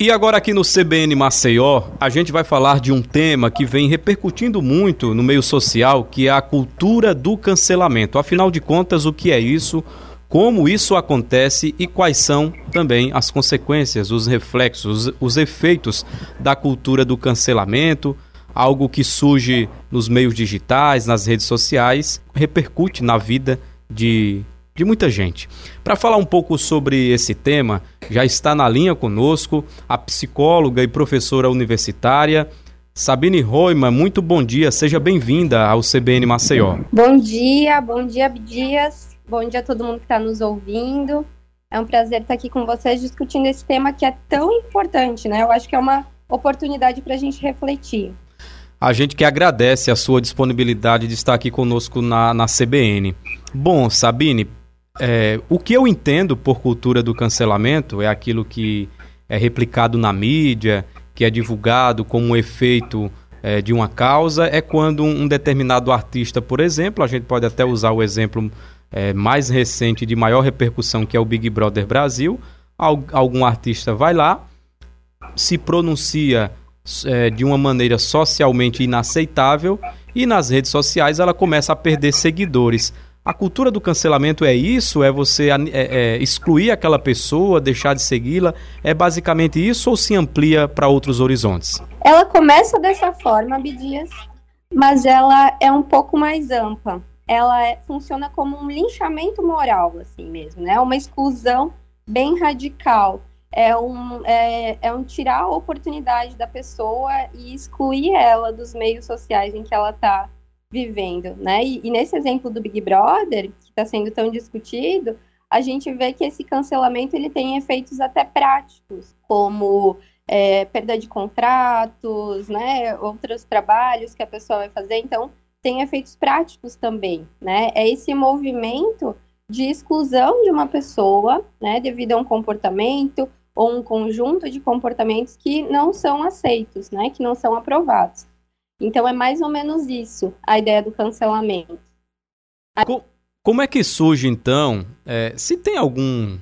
E agora aqui no CBN Maceió, a gente vai falar de um tema que vem repercutindo muito no meio social, que é a cultura do cancelamento. Afinal de contas, o que é isso? Como isso acontece e quais são também as consequências, os reflexos, os efeitos da cultura do cancelamento, algo que surge nos meios digitais, nas redes sociais, repercute na vida de de muita gente. Para falar um pouco sobre esse tema, já está na linha conosco a psicóloga e professora universitária Sabine Roima. Muito bom dia, seja bem-vinda ao CBN Maceió. Bom dia, bom dia, Abdias. Bom dia a todo mundo que está nos ouvindo. É um prazer estar aqui com vocês discutindo esse tema que é tão importante, né? Eu acho que é uma oportunidade para a gente refletir. A gente que agradece a sua disponibilidade de estar aqui conosco na, na CBN. Bom, Sabine, é, o que eu entendo por cultura do cancelamento é aquilo que é replicado na mídia, que é divulgado como um efeito é, de uma causa, é quando um determinado artista, por exemplo, a gente pode até usar o exemplo é, mais recente de maior repercussão, que é o Big Brother Brasil, algum artista vai lá, se pronuncia é, de uma maneira socialmente inaceitável e nas redes sociais ela começa a perder seguidores. A cultura do cancelamento é isso? É você é, é, excluir aquela pessoa, deixar de segui-la? É basicamente isso ou se amplia para outros horizontes? Ela começa dessa forma, Abdias, mas ela é um pouco mais ampla. Ela é, funciona como um linchamento moral, assim mesmo, né? Uma exclusão bem radical. É um, é, é um tirar a oportunidade da pessoa e excluir ela dos meios sociais em que ela está vivendo, né? E, e, nesse exemplo do Big Brother, que está sendo tão discutido, a gente vê que esse cancelamento ele tem efeitos até práticos, como é, perda de contratos, né? Outros trabalhos que a pessoa vai fazer. Então, tem efeitos práticos também, né? É esse movimento de exclusão de uma pessoa, né? Devido a um comportamento ou um conjunto de comportamentos que não são aceitos, né? Que não são aprovados. Então é mais ou menos isso a ideia do cancelamento. Como é que surge então? É, se tem algum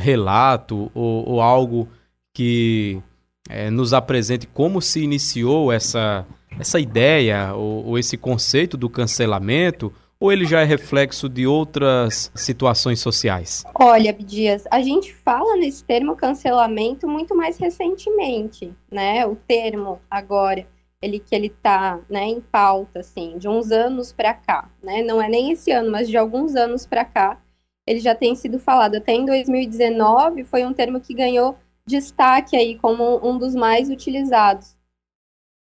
relato ou, ou algo que é, nos apresente como se iniciou essa, essa ideia ou, ou esse conceito do cancelamento? ou ele já é reflexo de outras situações sociais? Olha, Abdias, a gente fala nesse termo cancelamento muito mais recentemente, né? O termo agora ele que ele está né, em pauta, assim, de uns anos para cá, né? Não é nem esse ano, mas de alguns anos para cá, ele já tem sido falado. Até em 2019 foi um termo que ganhou destaque aí como um dos mais utilizados.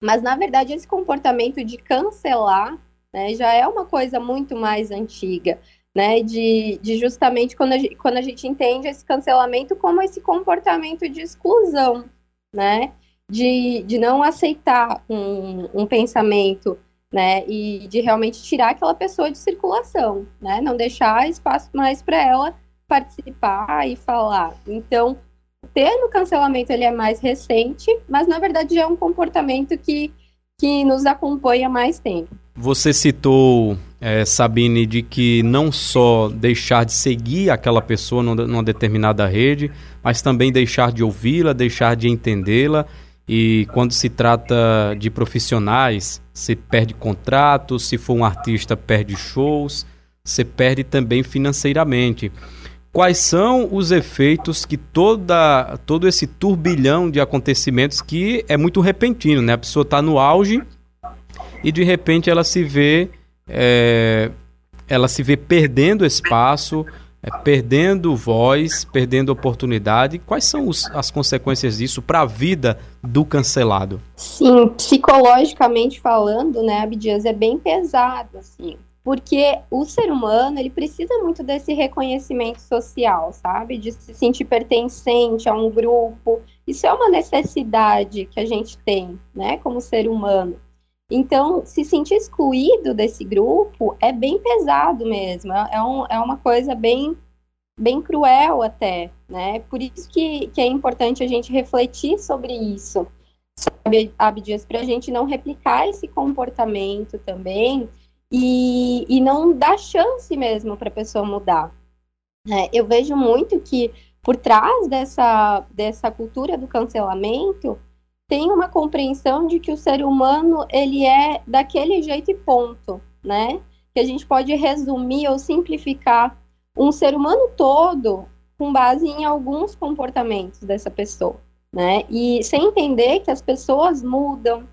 Mas na verdade esse comportamento de cancelar, né, já é uma coisa muito mais antiga, né? De, de justamente quando a, gente, quando a gente entende esse cancelamento como esse comportamento de exclusão, né? De, de não aceitar um, um pensamento, né, e de realmente tirar aquela pessoa de circulação, né, não deixar espaço mais para ela participar e falar. Então, o termo cancelamento ele é mais recente, mas na verdade já é um comportamento que, que nos acompanha mais tempo. Você citou, é, Sabine, de que não só deixar de seguir aquela pessoa numa determinada rede, mas também deixar de ouvi-la, deixar de entendê-la e quando se trata de profissionais, você perde contratos, se for um artista, perde shows, você perde também financeiramente. Quais são os efeitos que toda, todo esse turbilhão de acontecimentos que é muito repentino, né? A pessoa está no auge e de repente ela se vê, é, ela se vê perdendo espaço, é, perdendo voz, perdendo oportunidade. Quais são os, as consequências disso para a vida do cancelado? Sim, psicologicamente falando, né, Abdias, é bem pesado, assim, porque o ser humano, ele precisa muito desse reconhecimento social, sabe? De se sentir pertencente a um grupo. Isso é uma necessidade que a gente tem, né, como ser humano. Então, se sentir excluído desse grupo é bem pesado mesmo, é, é, um, é uma coisa bem, bem cruel até, né? Por isso que, que é importante a gente refletir sobre isso, sabe, Abdias, para a gente não replicar esse comportamento também e, e não dar chance mesmo para a pessoa mudar. É, eu vejo muito que por trás dessa, dessa cultura do cancelamento tem uma compreensão de que o ser humano ele é daquele jeito e ponto, né? Que a gente pode resumir ou simplificar um ser humano todo com base em alguns comportamentos dessa pessoa, né? E sem entender que as pessoas mudam,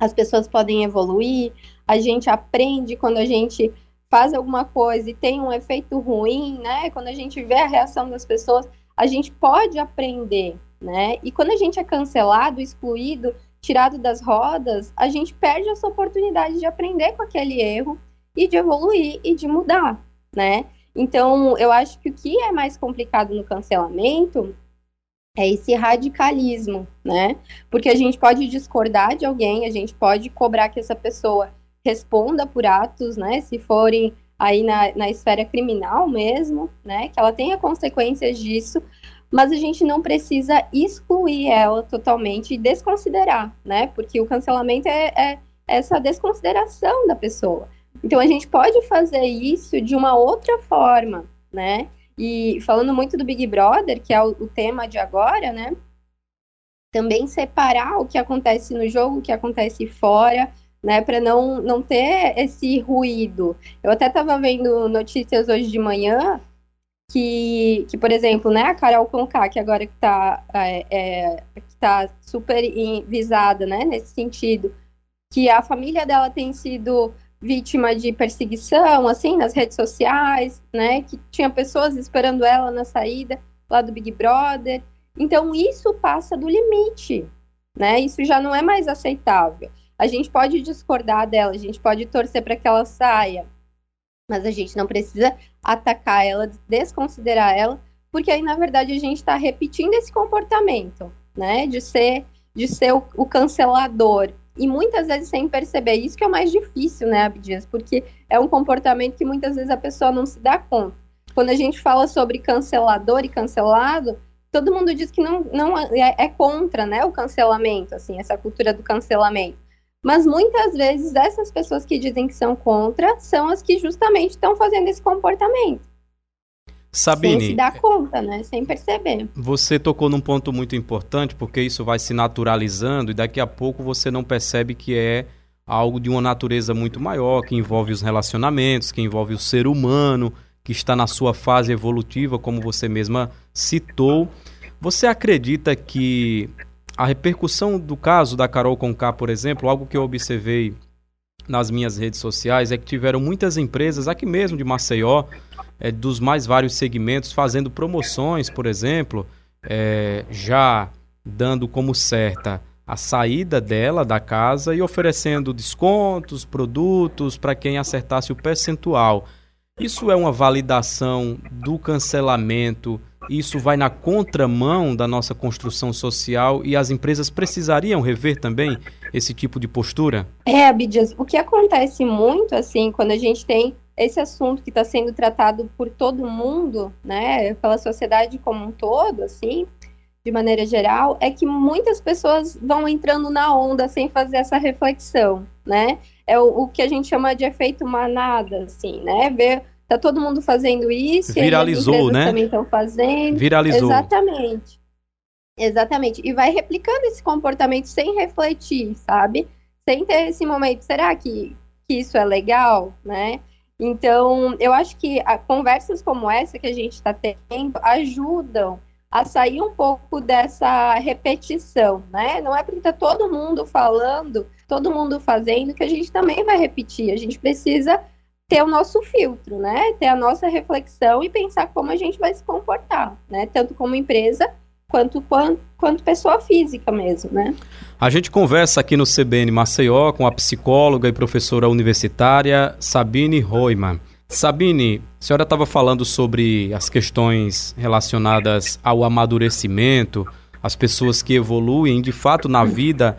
as pessoas podem evoluir, a gente aprende quando a gente faz alguma coisa e tem um efeito ruim, né? Quando a gente vê a reação das pessoas, a gente pode aprender, né? E quando a gente é cancelado, excluído, tirado das rodas, a gente perde essa oportunidade de aprender com aquele erro e de evoluir e de mudar, né? Então, eu acho que o que é mais complicado no cancelamento é esse radicalismo, né? Porque a gente pode discordar de alguém, a gente pode cobrar que essa pessoa responda por atos, né? Se forem aí na, na esfera criminal mesmo, né? Que ela tenha consequências disso, mas a gente não precisa excluir ela totalmente e desconsiderar, né? Porque o cancelamento é, é essa desconsideração da pessoa. Então a gente pode fazer isso de uma outra forma, né? E falando muito do Big Brother, que é o, o tema de agora, né? Também separar o que acontece no jogo, o que acontece fora, né, para não, não ter esse ruído. Eu até estava vendo notícias hoje de manhã que, que por exemplo, né, a Carol Conká, que agora está é, é, tá super visada né, nesse sentido, que a família dela tem sido vítima de perseguição, assim, nas redes sociais, né, que tinha pessoas esperando ela na saída lá do Big Brother. Então, isso passa do limite, né, isso já não é mais aceitável. A gente pode discordar dela, a gente pode torcer para que ela saia, mas a gente não precisa atacar ela, desconsiderar ela, porque aí na verdade a gente está repetindo esse comportamento, né, de ser de ser o, o, cancelador e muitas vezes sem perceber isso que é o mais difícil, né, Abdias, porque é um comportamento que muitas vezes a pessoa não se dá conta. Quando a gente fala sobre cancelador e cancelado, todo mundo diz que não, não é, é contra, né, o cancelamento, assim, essa cultura do cancelamento. Mas muitas vezes essas pessoas que dizem que são contra são as que justamente estão fazendo esse comportamento. Sabine, sem se dar conta, né? Sem perceber. Você tocou num ponto muito importante, porque isso vai se naturalizando e daqui a pouco você não percebe que é algo de uma natureza muito maior, que envolve os relacionamentos, que envolve o ser humano, que está na sua fase evolutiva, como você mesma citou. Você acredita que a repercussão do caso da Carol Conká, por exemplo, algo que eu observei nas minhas redes sociais é que tiveram muitas empresas aqui mesmo de Maceió, é, dos mais vários segmentos, fazendo promoções, por exemplo, é, já dando como certa a saída dela da casa e oferecendo descontos, produtos para quem acertasse o percentual. Isso é uma validação do cancelamento isso vai na contramão da nossa construção social e as empresas precisariam rever também esse tipo de postura? É, Abidias, o que acontece muito, assim, quando a gente tem esse assunto que está sendo tratado por todo mundo, né, pela sociedade como um todo, assim, de maneira geral, é que muitas pessoas vão entrando na onda sem fazer essa reflexão, né? É o, o que a gente chama de efeito manada, assim, né? Ver Tá todo mundo fazendo isso. Viralizou, né? Também estão fazendo. Viralizou. Exatamente. Exatamente. E vai replicando esse comportamento sem refletir, sabe? Sem ter esse momento. Será que, que isso é legal, né? Então, eu acho que a, conversas como essa que a gente está tendo ajudam a sair um pouco dessa repetição, né? Não é porque está todo mundo falando, todo mundo fazendo, que a gente também vai repetir. A gente precisa ter o nosso filtro, né? Ter a nossa reflexão e pensar como a gente vai se comportar, né? Tanto como empresa quanto, quanto, quanto pessoa física mesmo, né? A gente conversa aqui no CBN Maceió com a psicóloga e professora universitária Sabine Roiman. Sabine, a senhora estava falando sobre as questões relacionadas ao amadurecimento, as pessoas que evoluem de fato na vida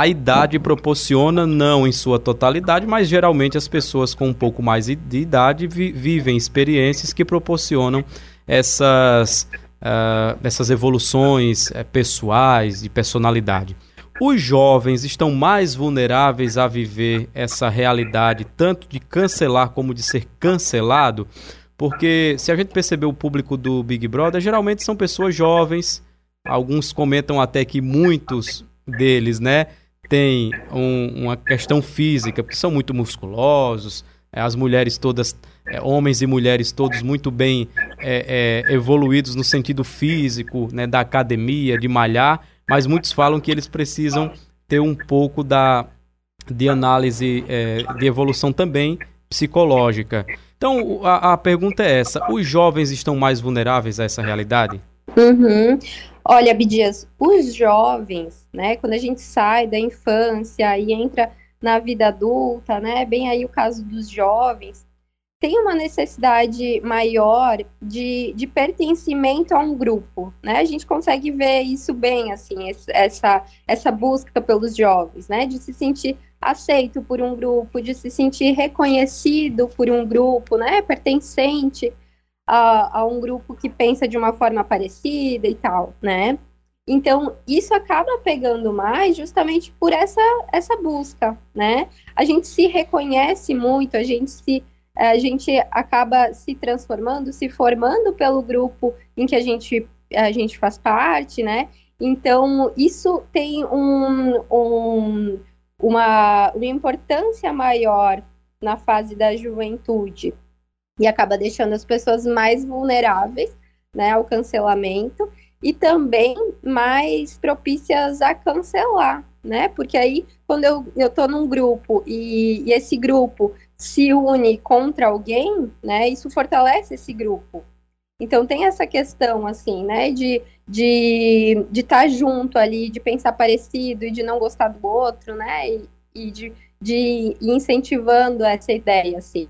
a idade proporciona, não em sua totalidade, mas geralmente as pessoas com um pouco mais de idade vi vivem experiências que proporcionam essas, uh, essas evoluções uh, pessoais, de personalidade. Os jovens estão mais vulneráveis a viver essa realidade, tanto de cancelar como de ser cancelado, porque se a gente perceber o público do Big Brother, geralmente são pessoas jovens, alguns comentam até que muitos deles, né, têm um, uma questão física, porque são muito musculosos, é, as mulheres todas, é, homens e mulheres todos muito bem é, é, evoluídos no sentido físico, né, da academia, de malhar, mas muitos falam que eles precisam ter um pouco da, de análise é, de evolução também psicológica. Então, a, a, pergunta é essa: os jovens estão mais vulneráveis a essa realidade? Uhum. Olha, Abdias, os jovens, né, quando a gente sai da infância e entra na vida adulta, né? Bem aí o caso dos jovens, tem uma necessidade maior de, de pertencimento a um grupo, né? A gente consegue ver isso bem, assim, essa, essa busca pelos jovens, né? De se sentir aceito por um grupo, de se sentir reconhecido por um grupo, né? Pertencente a, a um grupo que pensa de uma forma parecida e tal, né? Então, isso acaba pegando mais justamente por essa, essa busca, né? A gente se reconhece muito, a gente se a gente acaba se transformando, se formando pelo grupo em que a gente, a gente faz parte, né? Então, isso tem um, um, uma, uma importância maior na fase da juventude e acaba deixando as pessoas mais vulneráveis né, ao cancelamento e também mais propícias a cancelar, né? Porque aí, quando eu, eu num grupo e, e esse grupo se une contra alguém, né? Isso fortalece esse grupo. Então tem essa questão, assim, né? De estar de, de tá junto ali, de pensar parecido e de não gostar do outro, né? E, e de, de ir incentivando essa ideia, assim.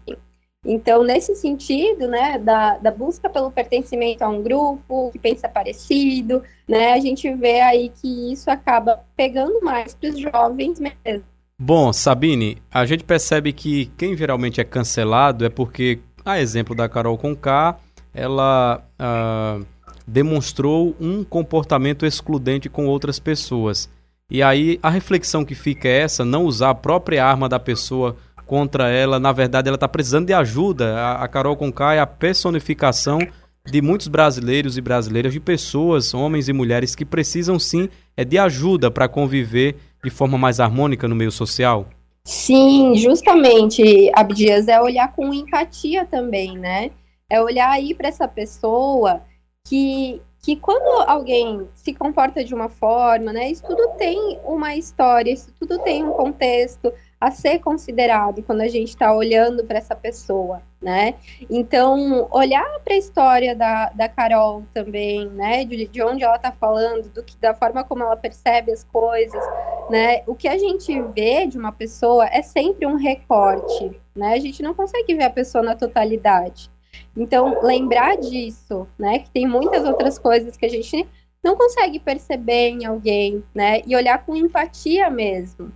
Então, nesse sentido, né, da, da busca pelo pertencimento a um grupo que pensa parecido, né, a gente vê aí que isso acaba pegando mais para os jovens mesmo. Bom, Sabine, a gente percebe que quem geralmente é cancelado é porque, a exemplo da Carol Conká, ela uh, demonstrou um comportamento excludente com outras pessoas. E aí a reflexão que fica é essa, não usar a própria arma da pessoa contra ela. Na verdade, ela está precisando de ajuda. A, a Carol Conká é a personificação de muitos brasileiros e brasileiras, de pessoas, homens e mulheres que precisam sim é de ajuda para conviver de forma mais harmônica no meio social. Sim, justamente, Abdias, é olhar com empatia também, né? É olhar aí para essa pessoa que, que quando alguém se comporta de uma forma, né? Isso tudo tem uma história, isso tudo tem um contexto a ser considerado quando a gente está olhando para essa pessoa, né? Então, olhar para a história da, da Carol também, né? De, de onde ela está falando, do que, da forma como ela percebe as coisas, né? O que a gente vê de uma pessoa é sempre um recorte, né? A gente não consegue ver a pessoa na totalidade. Então, lembrar disso, né? Que tem muitas outras coisas que a gente não consegue perceber em alguém, né? E olhar com empatia mesmo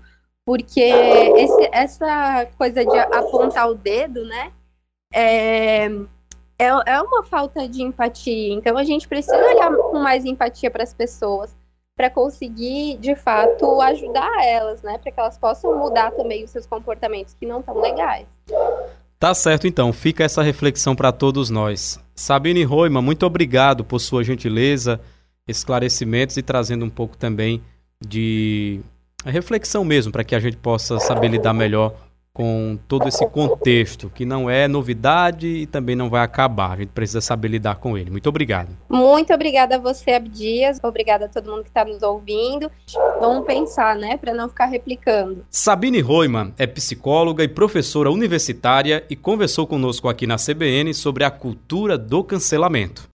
porque esse, essa coisa de apontar o dedo, né, é, é, é uma falta de empatia. Então a gente precisa olhar com mais empatia para as pessoas para conseguir, de fato, ajudar elas, né, para que elas possam mudar também os seus comportamentos que não estão legais. Tá certo, então. Fica essa reflexão para todos nós. Sabine Roima, muito obrigado por sua gentileza, esclarecimentos e trazendo um pouco também de a reflexão mesmo, para que a gente possa saber lidar melhor com todo esse contexto, que não é novidade e também não vai acabar. A gente precisa saber lidar com ele. Muito obrigado. Muito obrigada a você, Abdias. Obrigada a todo mundo que está nos ouvindo. Vamos pensar, né, para não ficar replicando. Sabine Roiman é psicóloga e professora universitária e conversou conosco aqui na CBN sobre a cultura do cancelamento.